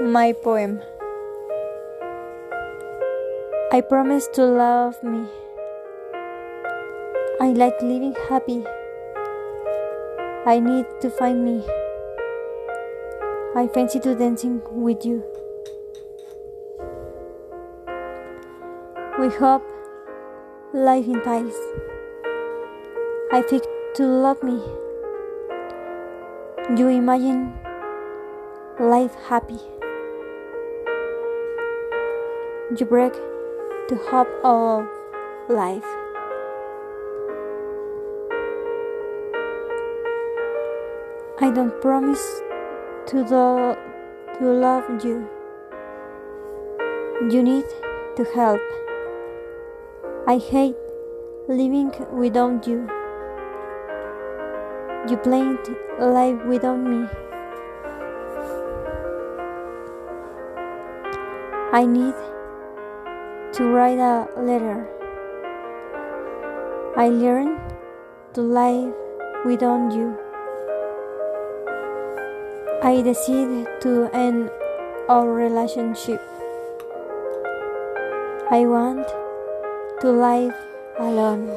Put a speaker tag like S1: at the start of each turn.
S1: My poem. I promise to love me. I like living happy. I need to find me. I fancy to dancing with you. We hope life in peace. I think to love me. You imagine life happy. You break the hope of life. I don't promise to do, to love you. You need to help. I hate living without you. You planned life without me. I need to write a letter. I learned to live without you. I decide to end our relationship. I want to live alone.